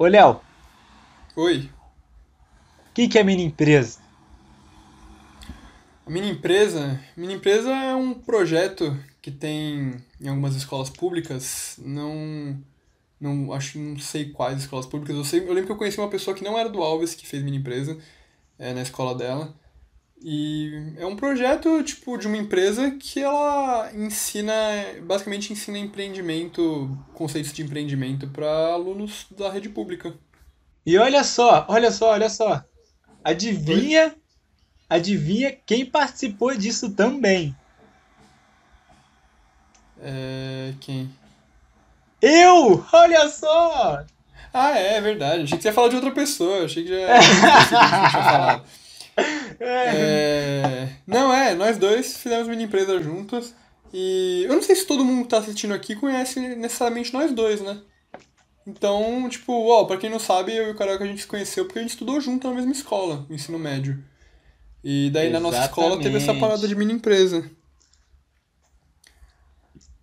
Ô, Léo, Oi. o que, que é mini empresa? A Mini Empresa. Mini Empresa é um projeto que tem em algumas escolas públicas. Não, não acho, não sei quais escolas públicas. Eu sei, eu lembro que eu conheci uma pessoa que não era do Alves que fez Mini Empresa é, na escola dela. E é um projeto tipo de uma empresa que ela ensina, basicamente ensina empreendimento, conceitos de empreendimento para alunos da rede pública. E olha só, olha só, olha só. Oi? Adivinha, adivinha quem participou disso também? É, quem? Eu! Olha só! Ah, é, é verdade. Achei que você ia falar de outra pessoa. Achei que já tinha falado. É. Não, é, nós dois fizemos mini empresa juntos. E eu não sei se todo mundo que tá assistindo aqui conhece necessariamente nós dois, né? Então, tipo, ó, pra quem não sabe, eu e o Carioca a gente se conheceu porque a gente estudou junto na mesma escola, no ensino médio. E daí na nossa escola teve essa parada de Exatamente. mini empresa.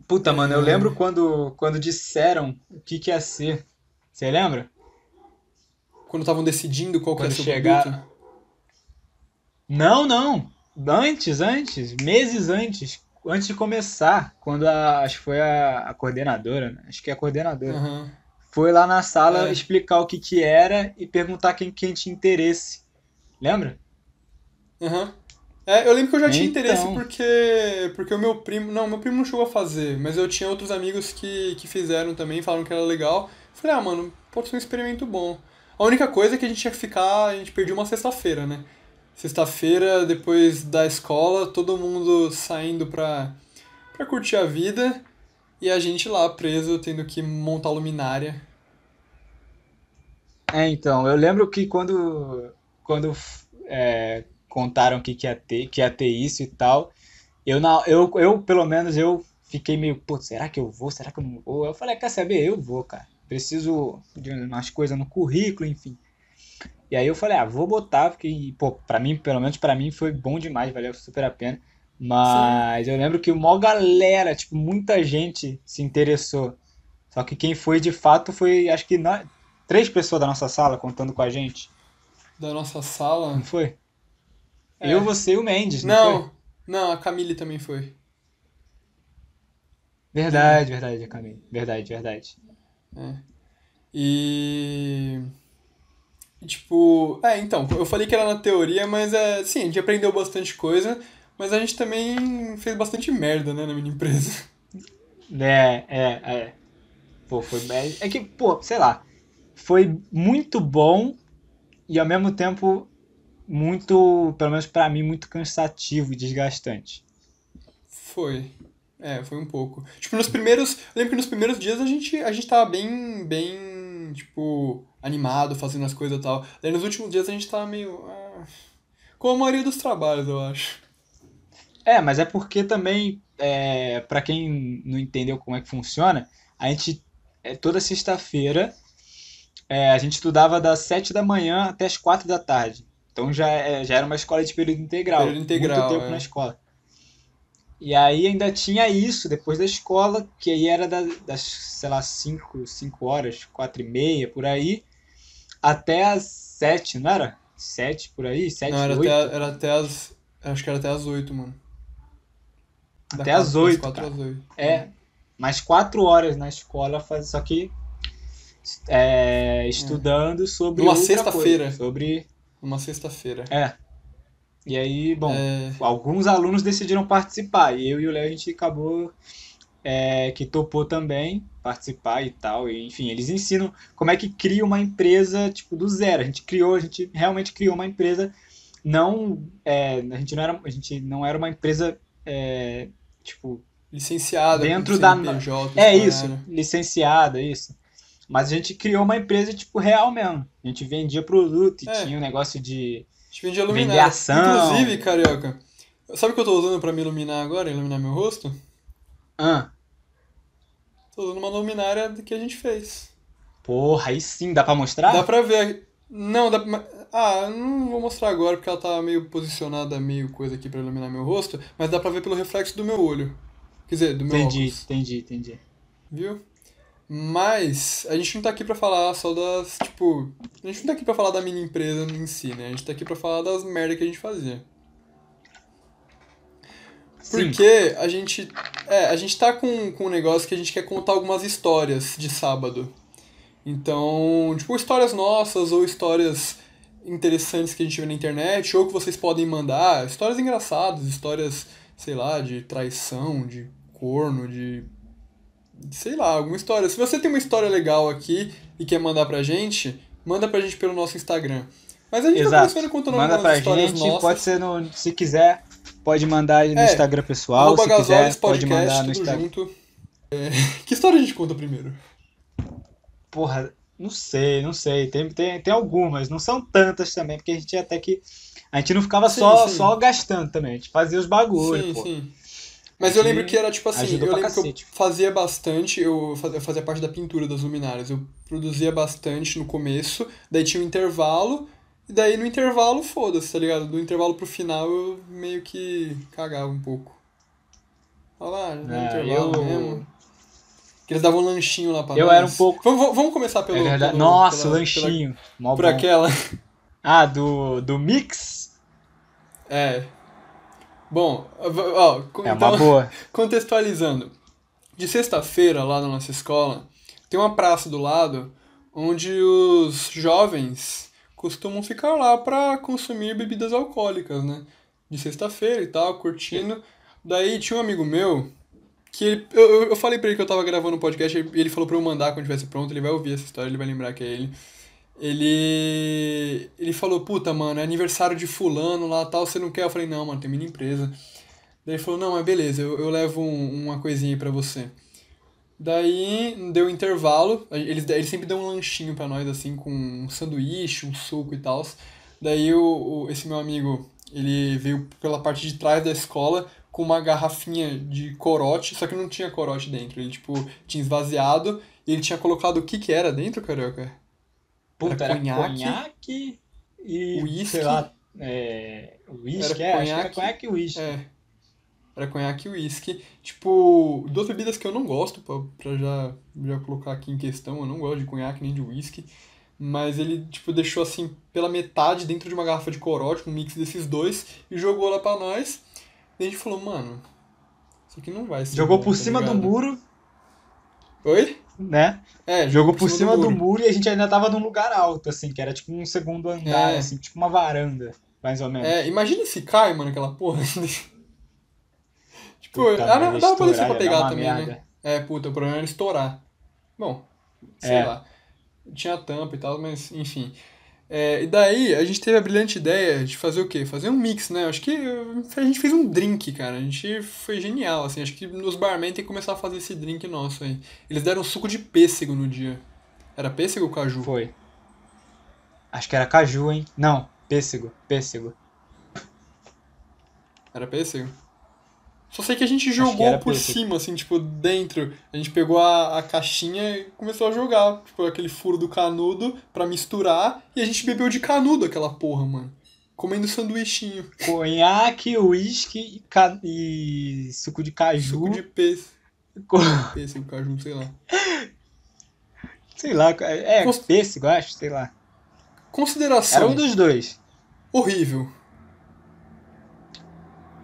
Puta, mano, eu lembro quando, quando disseram o que que ia ser. Você lembra? Quando estavam decidindo qual que ia Quando ser o produto. Não, não. Antes, antes, meses antes, antes de começar, quando a, acho que foi a, a coordenadora, né? Acho que é a coordenadora, Aham. foi lá na sala É. explicar o que que era e perguntar quem, quem tinha interesse. Lembra? Aham. É, eu lembro que eu já tinha interesse Então, porque porque o meu primo, não, meu primo não chegou a fazer, mas eu tinha outros amigos que, que fizeram também, falaram que era legal. Falei, ah, mano, pode ser um experimento bom. A única coisa é que a gente tinha que ficar, a gente perdia uma sexta-feira, né? Sexta-feira, depois da escola, todo mundo saindo pra, pra curtir a vida e a gente lá preso, tendo que montar luminária. é, então, eu lembro que quando, quando é, contaram que, que ia ter, que ia ter isso e tal, eu, na, eu, eu, pelo menos, eu fiquei meio, pô, será que eu vou? Será que eu não vou? Eu falei, quer saber? Eu vou, cara. Preciso de umas coisas no currículo, enfim. E aí eu falei, ah, vou botar, porque, pô, pra mim, pelo menos pra mim, foi bom demais, valeu super a pena. Sim. Mas eu lembro que uma galera, tipo, muita gente se interessou. Só que quem foi de fato foi, acho que nós, três pessoas da nossa sala contando com a gente. Da nossa Não sala. foi? Eu, É. você e o Mendes, não foi? Não, não, a Camille também foi. É, Verdade, verdade, Camille. Verdade, verdade. é. E. Tipo, é, então, eu falei que era na teoria, mas é, sim, a gente aprendeu bastante coisa, mas a gente também fez bastante merda, né, na minha empresa. É, é, é. Pô, foi. É, é que, pô, sei lá. Foi muito bom e ao mesmo tempo muito, pelo menos pra mim, muito cansativo e desgastante. Foi. É, foi um pouco. Tipo, nos primeiros. Eu lembro que nos primeiros dias a gente, a gente tava bem, bem, tipo, animado, fazendo as coisas e tal. Daí nos últimos dias a gente tava meio. ah, como a maioria dos trabalhos, eu acho. É, mas é porque também, é, para quem não entendeu como é que funciona, a gente, é, toda sexta-feira, é, a gente estudava das sete da manhã até as quatro da tarde. Então já, é- já era uma escola de período Período integral, muito integral, tempo na é. escola. E aí ainda tinha isso depois da escola, que aí era da- das, sei lá, cinco, cinco horas, quatro e meia, por aí, até as sete, não era? Sete, por aí, Não, sete, era até, oito, era até as. Acho que era até as 8, mano. Da até as 4, das oito, 4 cara. às 8. É, mais quatro horas na escola, faz, só que é, É. estudando sobre Numa outra coisa, sexta-feira. sobre... Uma sexta-feira. É, e aí, bom, É. alguns alunos decidiram participar, e eu e o Léo a gente acabou é, que topou também participar e tal, e, enfim, eles ensinam como é que cria uma empresa, tipo, do zero, a gente criou, a gente realmente criou uma empresa, não, é, a gente não era, a gente não era uma empresa, é, tipo, Licenciada dentro da... CNPJ, É isso, caralho. licenciada, isso. Mas a gente criou uma empresa, tipo, real mesmo. A gente vendia produto e É, tinha um negócio de vender luminária. ação. Inclusive, carioca, sabe o que eu tô usando pra me iluminar agora, iluminar meu rosto? Ah, Tô usando uma luminária que a gente fez. porra, aí sim, dá pra Dá mostrar? pra ver. Não, dá pra... Ah, não vou mostrar agora porque ela tá meio posicionada, meio coisa aqui pra iluminar meu rosto, mas dá pra ver pelo reflexo do meu olho. Quer dizer, do meu Entendi, óculos. entendi, entendi. Viu? Mas a gente não tá aqui pra falar só das, tipo, a gente não tá aqui pra falar da mini empresa em si, né? A gente tá aqui pra falar das merda que a gente fazia. Sim. Porque a gente, é, a gente tá com, com um negócio que a gente quer contar algumas histórias de sábado. Então, tipo, histórias nossas ou histórias interessantes que a gente vê na internet, ou que vocês podem mandar, histórias engraçadas, histórias, sei lá, de traição, de corno, de sei lá, alguma história. Se você tem uma história legal aqui e quer mandar pra gente, manda pra gente pelo nosso Instagram. Mas a gente tá Exato. começando contando Manda pra histórias gente, nossas. pode ser no. Se quiser, pode mandar aí no É, Instagram pessoal. Se quiser, Gasoles pode Podcast, mandar no Instagram. junto. É, Que história a gente conta primeiro? Porra, não sei, não sei. Tem, tem, tem algumas, não são tantas também, porque a gente até que. A gente não ficava Sim, só, sim. só gastando também, a gente fazia os bagulhos, sim, pô. sim. Mas eu lembro que era tipo assim, eu lembro que eu fazia bastante, eu fazia, eu fazia parte da pintura das luminárias. Eu produzia bastante no começo, daí tinha um intervalo, e daí no intervalo, foda-se, tá ligado? Do intervalo pro final eu meio que cagava um pouco. Olha lá, já deu É, intervalo eu- mesmo. Que eles davam um lanchinho lá pra Eu nós. era um pouco- Vamos, vamos- começar pelo. É pelo- Nossa, pela- lanchinho. Pela, por bom. aquela. Ah, do, do Mix? É. Bom, ó, É então, contextualizando. De sexta-feira, lá na nossa escola, tem uma praça do lado onde os jovens costumam ficar lá para consumir bebidas alcoólicas, né? De sexta-feira e tal, curtindo. Daí tinha um amigo meu que ele, eu, eu- falei pra ele que eu tava gravando um podcast e ele falou pra eu mandar quando estivesse pronto. Ele vai ouvir essa história, ele vai lembrar que é ele. Ele. Ele falou, puta, mano, é aniversário de fulano lá tal, você não quer? Eu falei, não, mano, tem minha empresa. Daí ele falou, não, mas beleza, eu, eu levo um- uma coisinha aí pra você. Daí deu intervalo, eles, eles sempre dão um lanchinho pra nós, assim, com um sanduíche, um suco e tal. Daí o, o- esse meu amigo, ele veio pela parte de trás da escola com uma garrafinha de corote, só que não tinha corote dentro. Ele, tipo, tinha esvaziado e ele tinha colocado o que que era dentro, carioca? Puta, Era era conhaque, conhaque e, uísque. sei lá, é, uísque, Era é, acho que era conhaque, conhaque e uísque. É. Era conhaque e uísque. Tipo, duas bebidas que eu não gosto, pra, pra já, já colocar aqui em questão. Eu não gosto de conhaque nem de uísque. Mas ele, tipo, deixou assim, pela metade dentro de uma garrafa de corote, um mix desses dois, e jogou lá pra nós. E a gente falou, mano, isso aqui não vai ser. Jogou bom, por tá cima do ligado?" muro, Oi? Né? É, Jogou por cima do muro e a gente ainda tava num lugar alto, assim, que era tipo um segundo andar, É. assim, tipo uma varanda, mais ou menos. É, imagina se cai, mano, aquela porra. tipo, Puta ah, merda, não, dava pra descer pra pegar também, né? merda. É, puta, o problema era estourar. Bom, sei É. lá. Tinha tampa e tal, mas enfim. É, e daí a gente teve a brilhante ideia de fazer o quê? Fazer um mix, né? Acho que a gente fez um drink, cara. A gente foi genial, assim. Acho que os barman tem que começar a fazer esse drink nosso aí. Eles deram suco de pêssego no dia. Era pêssego ou caju? Foi. Acho que era caju, hein? Não, pêssego, pêssego. Era pêssego? Só sei que a gente jogou era por cima, assim, tipo, dentro. A gente pegou a, a caixinha e começou a jogar, tipo, aquele furo do canudo pra misturar. E a gente bebeu de canudo aquela porra, mano. Comendo sanduichinho. Conhaque, uísque e, ca- e suco de caju. Suco de pêssego. Co- Pêssego, caju, sei lá. Sei lá, é Cons- pêssego, acho, sei lá. Era Consideração um dos dois. horrível.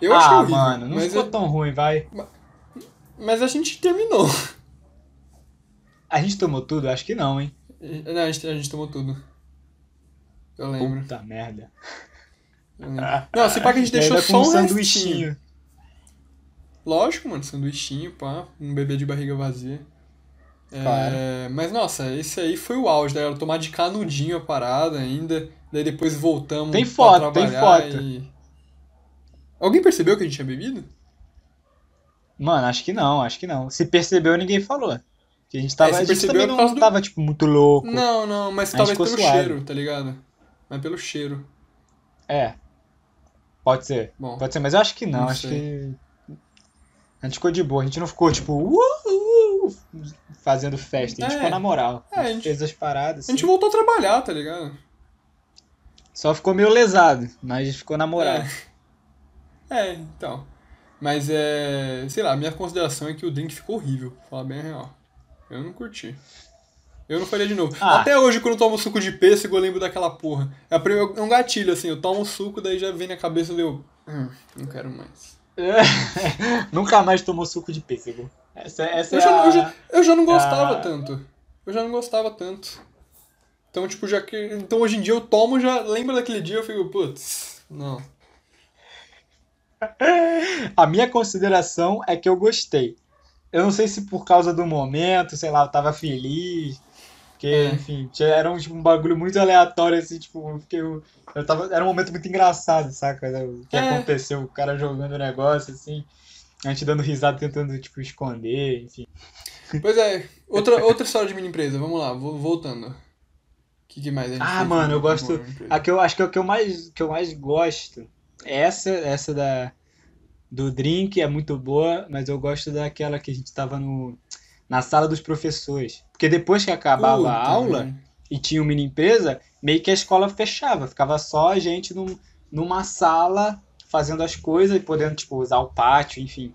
Eu achei ah, horrível. mano, não mas, ficou eu- tão ruim, vai. mas a gente terminou. A gente tomou tudo? Acho que não, hein? Não, a gente, a gente tomou tudo. Eu lembro. Puta merda. Não, se pá que a gente deixou só um sanduichinho. Lógico, mano, sanduichinho, pá, um bebê de barriga vazia. É, Claro. mas nossa, esse aí foi o auge, né? Tomar de canudinho a parada ainda, daí depois voltamos Tem pra foto, tem trabalhar foto. e- Alguém percebeu que a gente tinha bebido? Mano, acho que não, acho que não. Se percebeu, ninguém falou. Que a gente tava, É, a gente percebeu também não do- tava, tipo, muito louco. Não, não, mas talvez pelo cheiro, tá ligado? Mas pelo cheiro. É. Pode ser. Bom, Pode ser, mas eu acho que não. Não acho sei. que. A gente ficou de boa. A gente não ficou, tipo, uh, uh, fazendo festa. A gente É. ficou na moral. É, a a gente gente- fez as paradas. a gente assim. voltou a trabalhar, tá ligado? Só ficou meio lesado, mas a gente ficou na moral. É. É, então. Mas é. Sei lá, a minha consideração é que o drink ficou horrível, pra falar bem a real. Eu não curti. Eu não faria de novo. Ah. Até hoje, quando eu tomo suco de pêssego, eu lembro daquela porra. É a é um gatilho, assim. Eu tomo suco, daí já vem na cabeça deu. Hum, não quero mais. Nunca mais tomou suco de pêssego. Essa, essa Eu é já, a... eu, já, eu já não gostava Ah. tanto. Eu já não gostava tanto. Então, tipo, já que. Então hoje em dia eu tomo, já lembro daquele dia, eu fico, putz, não. A minha consideração é que eu gostei. Eu não sei se por causa do momento, sei lá, eu tava feliz. Porque, É. enfim, era um, tipo, um bagulho muito aleatório, assim, tipo, porque eu, eu tava. Era um momento muito engraçado, saca? O que É. aconteceu, o cara jogando o negócio, assim, a gente dando risada, tentando, tipo, esconder, enfim. Pois é, outra, outra história de mini empresa, vamos lá, vo- voltando. O que, que mais a gente Ah, mano, eu gosto. A que eu acho que é o que eu mais, que eu mais gosto. Essa, essa da do drink é muito boa, mas eu gosto daquela que a gente tava no na sala dos professores. Porque depois que acabava Puta, a aula mano. e tinha uma mini empresa, meio que a escola fechava, ficava só a gente num, numa sala fazendo as coisas e podendo tipo usar o pátio, enfim,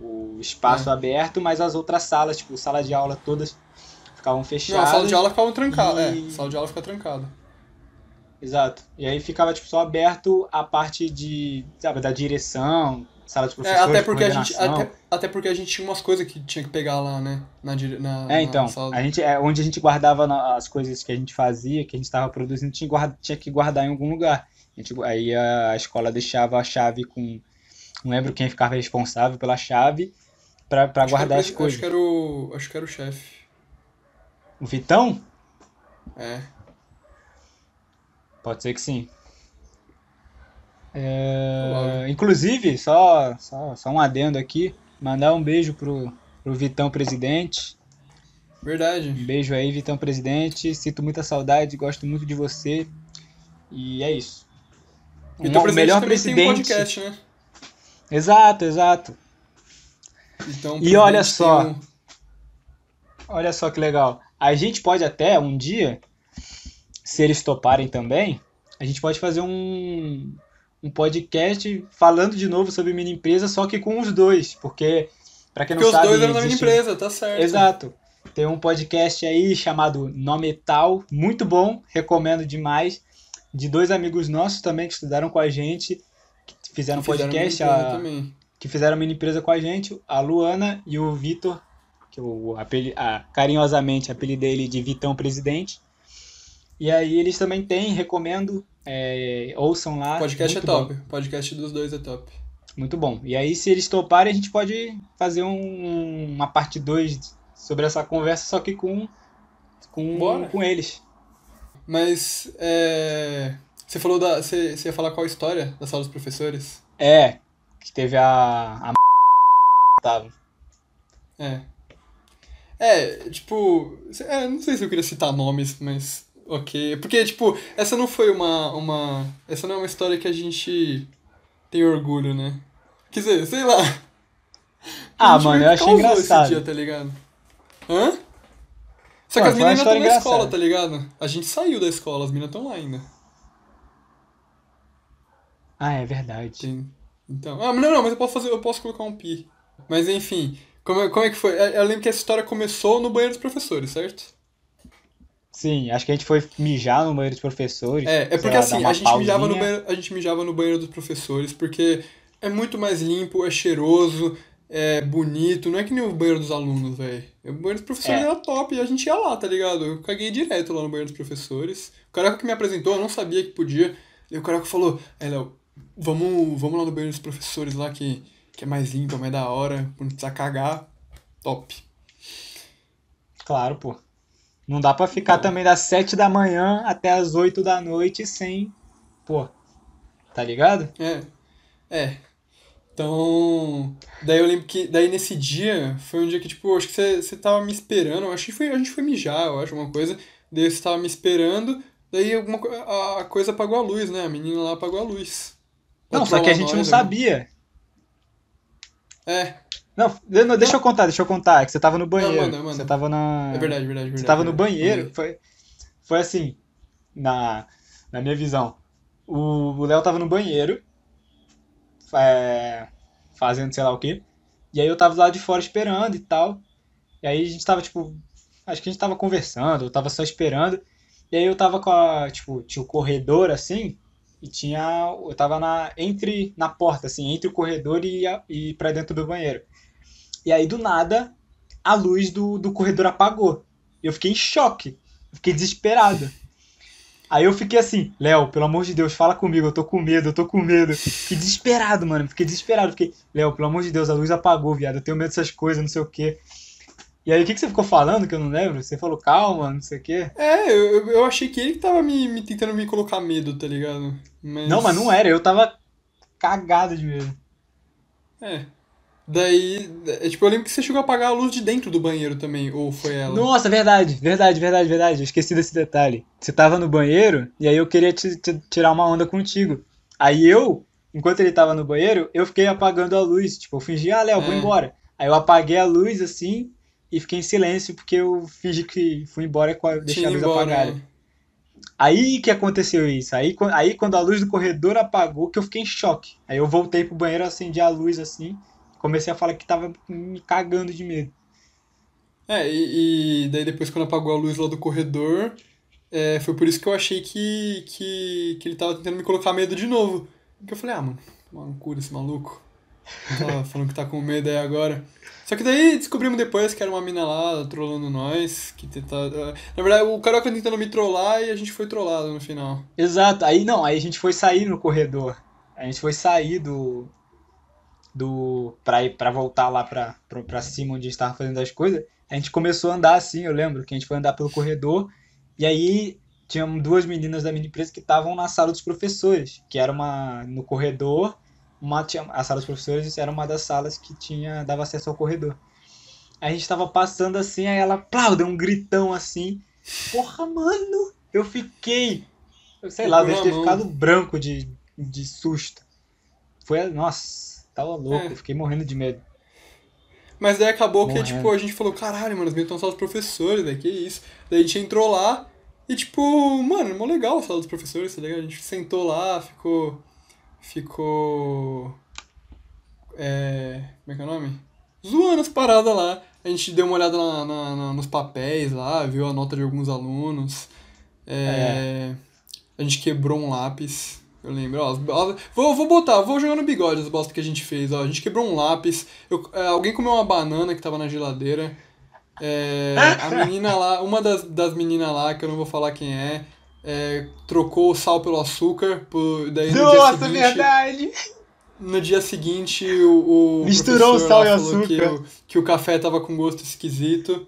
o espaço É. aberto, mas as outras salas, tipo sala de aula todas ficavam Não, fechadas. a sala de aula ficava trancada. e- É, a sala de aula fica trancada. Exato. E aí ficava tipo só aberto a parte de, sabe, da direção, sala de É, professores, até porque, a gente, até, até porque a gente tinha umas coisas que tinha que pegar lá, né? Na, na, É, na então, sala. a gente, é, onde a gente guardava na- as coisas que a gente fazia, que a gente estava produzindo, tinha, guarda, tinha que guardar em algum lugar. A gente, aí a escola deixava a chave com, não lembro quem ficava responsável pela chave, era guardar as coisas. Acho que era o, acho que era o chefe. O Vitão? É. Pode ser que sim. É, inclusive, só, só, só um adendo aqui, mandar um beijo pro, pro Vitão Presidente. Verdade. Um beijo aí, Vitão Presidente. Sinto muita saudade, gosto muito de você. E é isso. Então, Um- o melhor também tem um presidente. podcast, né? Exato, exato. Então, E olha presidente só. um- Olha só que legal. A gente pode até um dia, se eles toparem também, a gente pode fazer um, um podcast falando de novo sobre mini empresa, só que com os dois, porque para quem não Porque os sabe, dois eram da existe- empresa, tá certo. Exato. Tem um podcast aí chamado Nometal, muito bom, recomendo demais, de dois amigos nossos também que estudaram com a gente, que fizeram um Fizeram podcast, a- que fizeram mini empresa com a gente, a Luana e o Vitor, que eu apeli- ah, carinhosamente apelidei ele de Vitão Presidente. E aí eles também têm, recomendo, é, ouçam lá. Podcast é top. bom, Podcast dos dois é top. muito bom. E aí se eles toparem, a gente pode fazer um- uma parte 2 sobre essa conversa, só que com, com, Bora. com eles. Mas, é... Você falou da... Você, você ia falar qual história da sala dos professores? É, que teve a... a tava. É. É, tipo... É, não sei se eu queria citar nomes, mas... Ok. Porque, tipo, essa não foi uma... uma essa não é uma história que a gente tem orgulho, né? Quer dizer, sei lá. Ah, mano, eu que achei engraçado. Esse dia, tá ligado? Hã? Só que Mano, as foi uma meninas estão na escola, engraçada. tá ligado? A gente saiu da escola, as meninas estão lá ainda. Ah, é verdade. Tem- Então, ah, não, não, mas eu posso fazer, eu posso colocar um pi. Mas enfim, como, é- como é que foi? Eu eu lembro que essa história começou no banheiro dos professores, certo? Sim, acho que a gente foi mijar no banheiro dos professores. É, é porque lá, assim, a gente, mijava no banheiro, a gente mijava no banheiro dos professores porque é muito mais limpo, é cheiroso, é bonito. Não é que nem o banheiro dos alunos, velho. O banheiro dos professores É. era top e a gente ia lá, tá ligado? Eu caguei direto lá no banheiro dos professores. O cara que me apresentou, eu não sabia que podia. E o cara que falou, é, Léo, vamos, vamos lá no banheiro dos professores lá que, que é mais limpo, é mais da hora, não precisa cagar. Top. Claro, pô. Não dá pra ficar também das 7 da manhã até as 8 da noite sem. Pô. Tá ligado? É. É. Então. Daí eu lembro que. Daí nesse dia, foi um dia que, tipo, acho que você, você tava me esperando. Acho que foi, a gente foi mijar, eu acho, alguma coisa. Daí você tava me esperando. Daí alguma, a, a coisa apagou a luz, né? A menina lá apagou a luz. Não, só que a gente não sabia. É, Não, não, deixa eu contar, deixa eu contar. É que você tava no banheiro. manda, manda. Você tava na. é verdade, verdade, verdade. Você tava no banheiro. Foi, foi assim, na, na minha visão. O Léo tava no banheiro, é, fazendo sei lá o quê. E aí eu tava lá de fora esperando e tal. E aí a gente tava, tipo, acho que a gente tava conversando, eu tava só esperando. E aí eu tava com a, tipo, tinha o corredor assim, e tinha, eu tava na entre na porta assim, entre o corredor e a, e para dentro do banheiro. E aí do nada a luz do, do corredor apagou. Eu fiquei em choque. Fiquei desesperado. Aí eu fiquei assim, Léo, pelo amor de Deus, fala comigo, eu tô com medo, eu tô com medo. Fiquei desesperado, mano. Fiquei desesperado. Fiquei, Léo, pelo amor de Deus, a luz apagou, viado. Eu tenho medo dessas coisas, não sei o quê. E aí, o que, que você ficou falando que eu não lembro? Você falou calma, não sei o quê. É, eu, eu achei que ele que tava me, me tentando me colocar medo, tá ligado? Mas... Não, mas não era, eu tava cagado de medo. É. Daí, é, tipo, eu lembro que você chegou a apagar a luz de dentro do banheiro também, ou foi ela? Nossa, verdade, verdade, verdade, verdade. Eu esqueci desse detalhe. Você tava no banheiro e aí eu queria te, te, tirar uma onda contigo. Aí eu, enquanto ele tava no banheiro, eu fiquei apagando a luz. Tipo, eu fingi, ah, Léo, vou É. embora. Aí eu apaguei a luz assim e fiquei em silêncio porque eu fingi que fui embora com a, deixei a luz embora, apagada. né? Aí que aconteceu isso. Aí, aí quando a luz do corredor apagou, que eu fiquei em choque. Aí eu voltei pro banheiro, acendi a luz assim, comecei a falar que tava me cagando de medo. É, e, e daí depois quando apagou a luz lá do corredor, é, foi por isso que eu achei que, que, que ele tava tentando me colocar medo de novo. Porque eu falei, ah, mano, mano, cura esse maluco. Tá falando que tá com medo aí agora. Só que daí descobrimos depois que era uma mina lá trollando nós, que tentava... Na verdade, o Carioca tentando me trollar e a gente foi trollado no final. Exato. Aí não, aí a gente foi sair no corredor. A gente foi sair do do pra ir para voltar lá pra, pra, pra cima onde a gente tava fazendo as coisas. A gente começou a andar assim, eu lembro que a gente foi andar pelo corredor e aí tinham duas meninas da minha empresa que estavam na sala dos professores, que era uma no corredor, uma tinha, a sala dos professores era uma das salas que tinha dava acesso ao corredor. A gente tava passando assim, aí ela, plau, deu um gritão assim. Porra, mano, eu fiquei eu sei lá, eu devo ter ficado branco de, de susto. Foi, nossa, tava louco, É. fiquei morrendo de medo. Mas daí acabou que, Morrendo. tipo, a gente falou, caralho, mano, as meninas estão sala dos professores, velho, que isso. Daí a gente entrou lá e, tipo, mano, mó legal a sala dos professores, tá ligado? A gente sentou lá, ficou. Ficou. É. Como é que é o nome? Zoando as paradas lá. A gente deu uma olhada na- na- na- nos papéis lá, viu a nota de alguns alunos. É, A gente quebrou um lápis. Eu lembro, ó, as- vou, vou botar, vou jogar no bigode as bostas que a gente fez, ó. A gente quebrou um lápis, eu- é, alguém comeu uma banana que tava na geladeira. É, a menina lá, uma das, das meninas lá, que eu não vou falar quem é, é, trocou o sal pelo açúcar, por, daí no dia Nossa, seguinte, verdade! no dia seguinte o, o Misturou o sal e falou Que açúcar. o, que o café tava com gosto esquisito.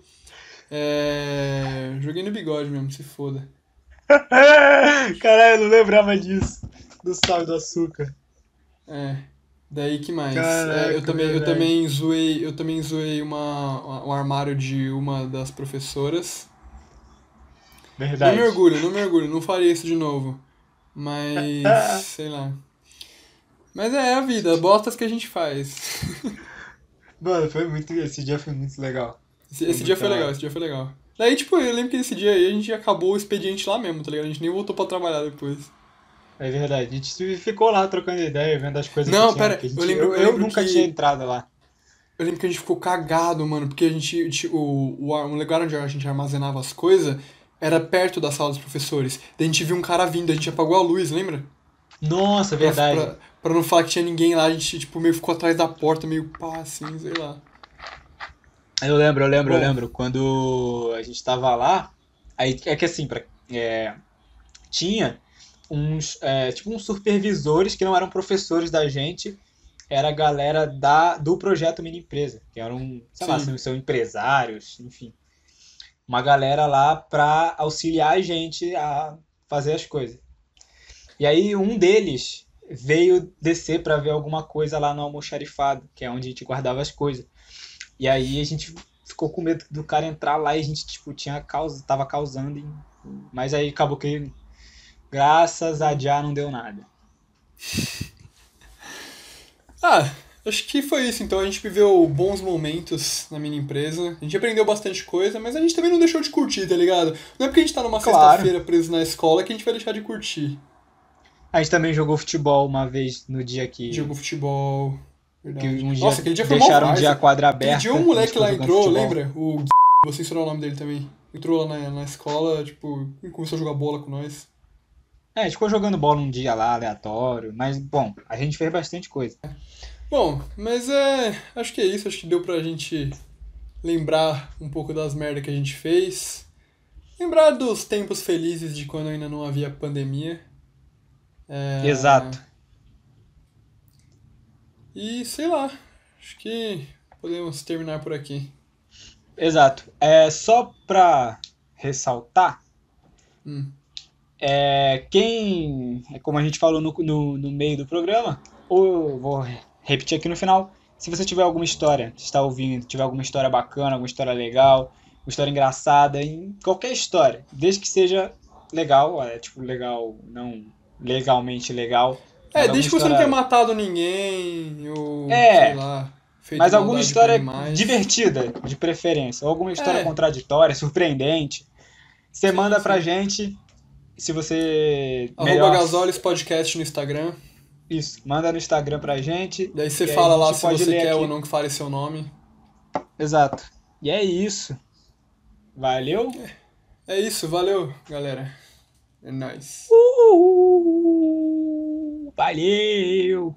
É, joguei no bigode mesmo, se foda. Caralho, eu não lembrava disso. Do sal e do açúcar. É. Daí que mais? Caraca, É, eu também, eu também zoei, eu também zoei uma, um armário de uma das professoras. Verdade. Não me orgulho, não me orgulho, não faria isso de novo. Mas, sei lá. Mas é a vida, bostas que a gente faz. Mano, foi muito. Esse dia foi muito legal. Esse, Foi esse dia muito foi legal, hora. esse dia foi legal. Daí, tipo, eu lembro que esse dia aí a gente acabou o expediente lá mesmo, tá ligado? A gente nem voltou pra trabalhar depois. É verdade. A gente ficou lá trocando ideia, vendo as coisas Não, que tinha. pera, que a gente- eu lembro- eu, eu lembro nunca que- tinha entrado lá. Eu lembro que a gente ficou cagado, mano, porque a gente, ti- o, o, ar- o lugar onde a gente armazenava as coisas era perto da sala dos professores. Daí a gente viu um cara vindo, a gente apagou a luz, lembra? Nossa, Pra- verdade. Pra, pra não falar que tinha ninguém lá, a gente, tipo, meio ficou atrás da porta, meio pá, assim, sei lá. Eu lembro, eu lembro, eu Bom. lembro. Quando a gente tava lá, aí é que assim, pra, é, tinha uns, é, tipo uns supervisores que não eram professores da gente, era a galera da, do projeto Mini Empresa, que eram, sei lá, são, empresários, enfim. Uma galera lá pra auxiliar a gente a fazer as coisas. E aí um deles veio descer pra ver alguma coisa lá no almoxarifado, que é onde a gente guardava as coisas. E aí a gente ficou com medo do cara entrar lá e a gente, tipo, tinha causa, tava causando. Mas aí acabou que, graças a Já, não deu nada. Ah, acho que foi isso. Então a gente viveu bons momentos na minha empresa. A gente aprendeu bastante coisa, mas a gente também não deixou de curtir, tá ligado? Não é porque a gente tá numa Claro. sexta-feira preso na escola que a gente vai deixar de curtir. A gente também jogou futebol uma vez no dia que, Jogou futebol. que um dia Nossa, aquele dia foi deixaram um dia a quadra Aquele aberta. dia um moleque lá entrou, futebol. lembra? O Você ensinou o nome dele também. Entrou lá na, na escola, tipo, começou a jogar bola com nós. É, a gente ficou jogando bola um dia lá, aleatório, mas, bom, a gente fez bastante coisa. Bom, mas é. Acho que é isso. Acho que deu pra gente lembrar um pouco das merdas que a gente fez. Lembrar dos tempos felizes de quando ainda não havia pandemia. É, Exato. E sei lá. Acho que podemos terminar por aqui. Exato. É, só pra ressaltar, Hum. É, quem, é como a gente falou no, no, no meio do programa, ou eu vou repetir aqui no final, se você tiver alguma história, está ouvindo, tiver alguma história bacana, alguma história legal, uma história engraçada, em qualquer história, desde que seja legal, é tipo legal, não legalmente legal. É, desde que você não tenha história- matado ninguém, ou É, sei lá, feito Mas alguma história divertida, de preferência. Ou alguma história É. contraditória, surpreendente. Você Sim, manda sim. pra gente. Se você. Arroba melhor- Gasoles Podcast no Instagram. Isso, manda no Instagram pra gente. Daí você fala lá se você quer aqui. ou não que fale seu nome. Exato. E é isso. Valeu. É isso, valeu, galera. É nóis. Uh, valeu.